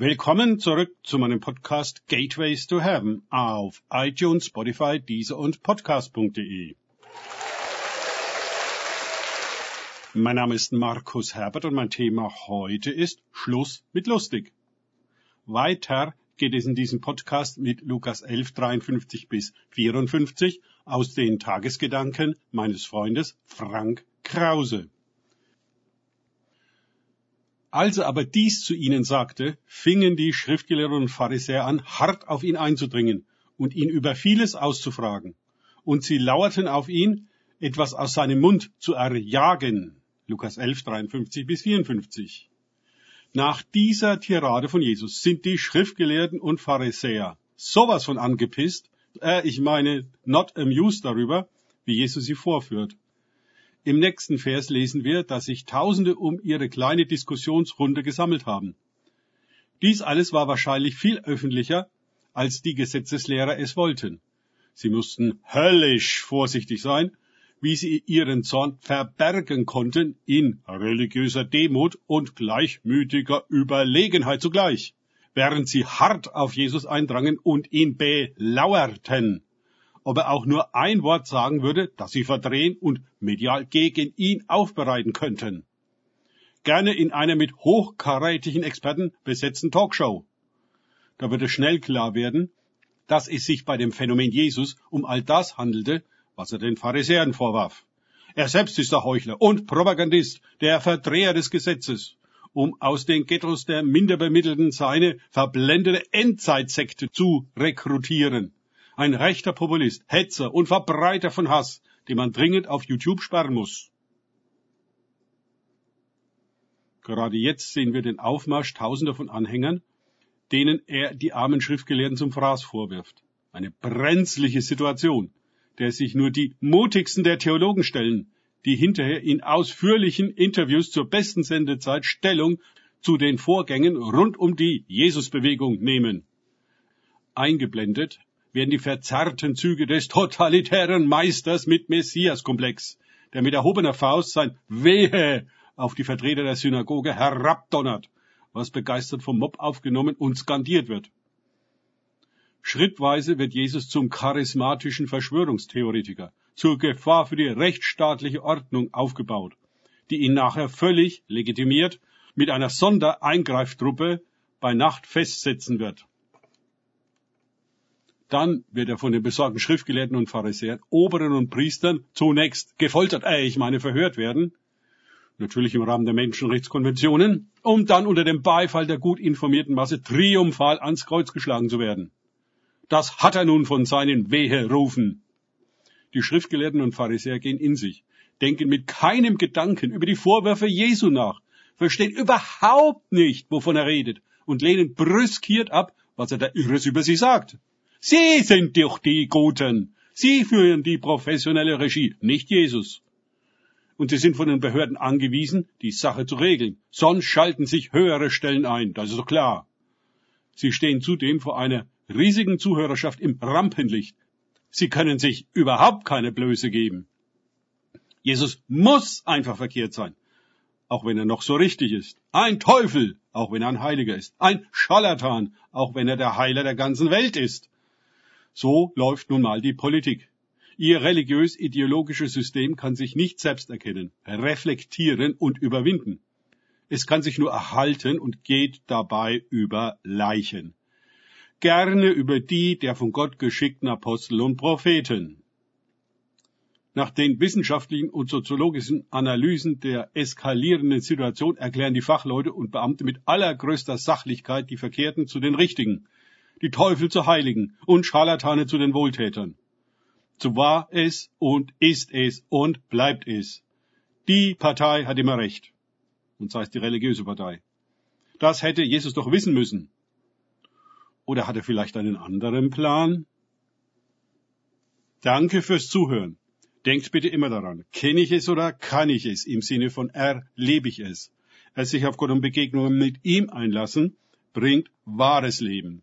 Willkommen zurück zu meinem Podcast Gateways to Heaven auf iTunes, Spotify, Deezer und Podcast.de. Mein Name ist Markus Herbert und mein Thema heute ist Schluss mit lustig. Weiter geht es in diesem Podcast mit Lukas 11, 53 bis 54 aus den Tagesgedanken meines Freundes Frank Krause. Als er aber dies zu ihnen sagte, fingen die Schriftgelehrten und Pharisäer an, hart auf ihn einzudringen und ihn über vieles auszufragen. Und sie lauerten auf ihn, etwas aus seinem Mund zu erjagen. Lukas 11, 53 bis 54. Nach dieser Tirade von Jesus sind die Schriftgelehrten und Pharisäer sowas von angepisst, äh, ich meine, not amused darüber, wie Jesus sie vorführt. Im nächsten Vers lesen wir, dass sich Tausende um ihre kleine Diskussionsrunde gesammelt haben. Dies alles war wahrscheinlich viel öffentlicher, als die Gesetzeslehrer es wollten. Sie mussten höllisch vorsichtig sein, wie sie ihren Zorn verbergen konnten in religiöser Demut und gleichmütiger Überlegenheit zugleich, während sie hart auf Jesus eindrangen und ihn belauerten ob er auch nur ein Wort sagen würde, das sie verdrehen und medial gegen ihn aufbereiten könnten. Gerne in einer mit hochkarätigen Experten besetzten Talkshow. Da würde schnell klar werden, dass es sich bei dem Phänomen Jesus um all das handelte, was er den Pharisäern vorwarf. Er selbst ist der Heuchler und Propagandist, der Verdreher des Gesetzes, um aus den Ghettos der Minderbemittelten seine verblendete Endzeitsekte zu rekrutieren. Ein rechter Populist, Hetzer und Verbreiter von Hass, den man dringend auf YouTube sperren muss. Gerade jetzt sehen wir den Aufmarsch tausender von Anhängern, denen er die armen Schriftgelehrten zum Fraß vorwirft. Eine brenzliche Situation, der sich nur die mutigsten der Theologen stellen, die hinterher in ausführlichen Interviews zur besten Sendezeit Stellung zu den Vorgängen rund um die Jesusbewegung nehmen. Eingeblendet werden die verzerrten Züge des totalitären Meisters mit Messiaskomplex, der mit erhobener Faust sein Wehe auf die Vertreter der Synagoge herabdonnert, was begeistert vom Mob aufgenommen und skandiert wird. Schrittweise wird Jesus zum charismatischen Verschwörungstheoretiker, zur Gefahr für die rechtsstaatliche Ordnung aufgebaut, die ihn nachher völlig legitimiert mit einer Sondereingreiftruppe bei Nacht festsetzen wird. Dann wird er von den besorgten Schriftgelehrten und Pharisäern, Oberen und Priestern zunächst gefoltert, äh, ich meine verhört werden, natürlich im Rahmen der Menschenrechtskonventionen, um dann unter dem Beifall der gut informierten Masse triumphal ans Kreuz geschlagen zu werden. Das hat er nun von seinen Weherufen. Die Schriftgelehrten und Pharisäer gehen in sich, denken mit keinem Gedanken über die Vorwürfe Jesu nach, verstehen überhaupt nicht, wovon er redet und lehnen brüskiert ab, was er da Irres über sie sagt. Sie sind doch die Guten. Sie führen die professionelle Regie, nicht Jesus. Und sie sind von den Behörden angewiesen, die Sache zu regeln. Sonst schalten sich höhere Stellen ein, das ist doch klar. Sie stehen zudem vor einer riesigen Zuhörerschaft im Rampenlicht. Sie können sich überhaupt keine Blöße geben. Jesus muss einfach verkehrt sein, auch wenn er noch so richtig ist. Ein Teufel, auch wenn er ein Heiliger ist. Ein Scharlatan, auch wenn er der Heiler der ganzen Welt ist. So läuft nun mal die Politik. Ihr religiös-ideologisches System kann sich nicht selbst erkennen, reflektieren und überwinden. Es kann sich nur erhalten und geht dabei über Leichen. Gerne über die der von Gott geschickten Apostel und Propheten. Nach den wissenschaftlichen und soziologischen Analysen der eskalierenden Situation erklären die Fachleute und Beamte mit allergrößter Sachlichkeit die Verkehrten zu den Richtigen, die Teufel zu Heiligen und Scharlatane zu den Wohltätern. So war es und ist es und bleibt es. Die Partei hat immer recht. Und sei es die religiöse Partei. Das hätte Jesus doch wissen müssen. Oder hat er vielleicht einen anderen Plan? Danke fürs Zuhören. Denkt bitte immer daran, kenne ich es oder kann ich es im Sinne von erlebe ich es. Es sich auf Gott und Begegnungen mit ihm einlassen, bringt wahres Leben.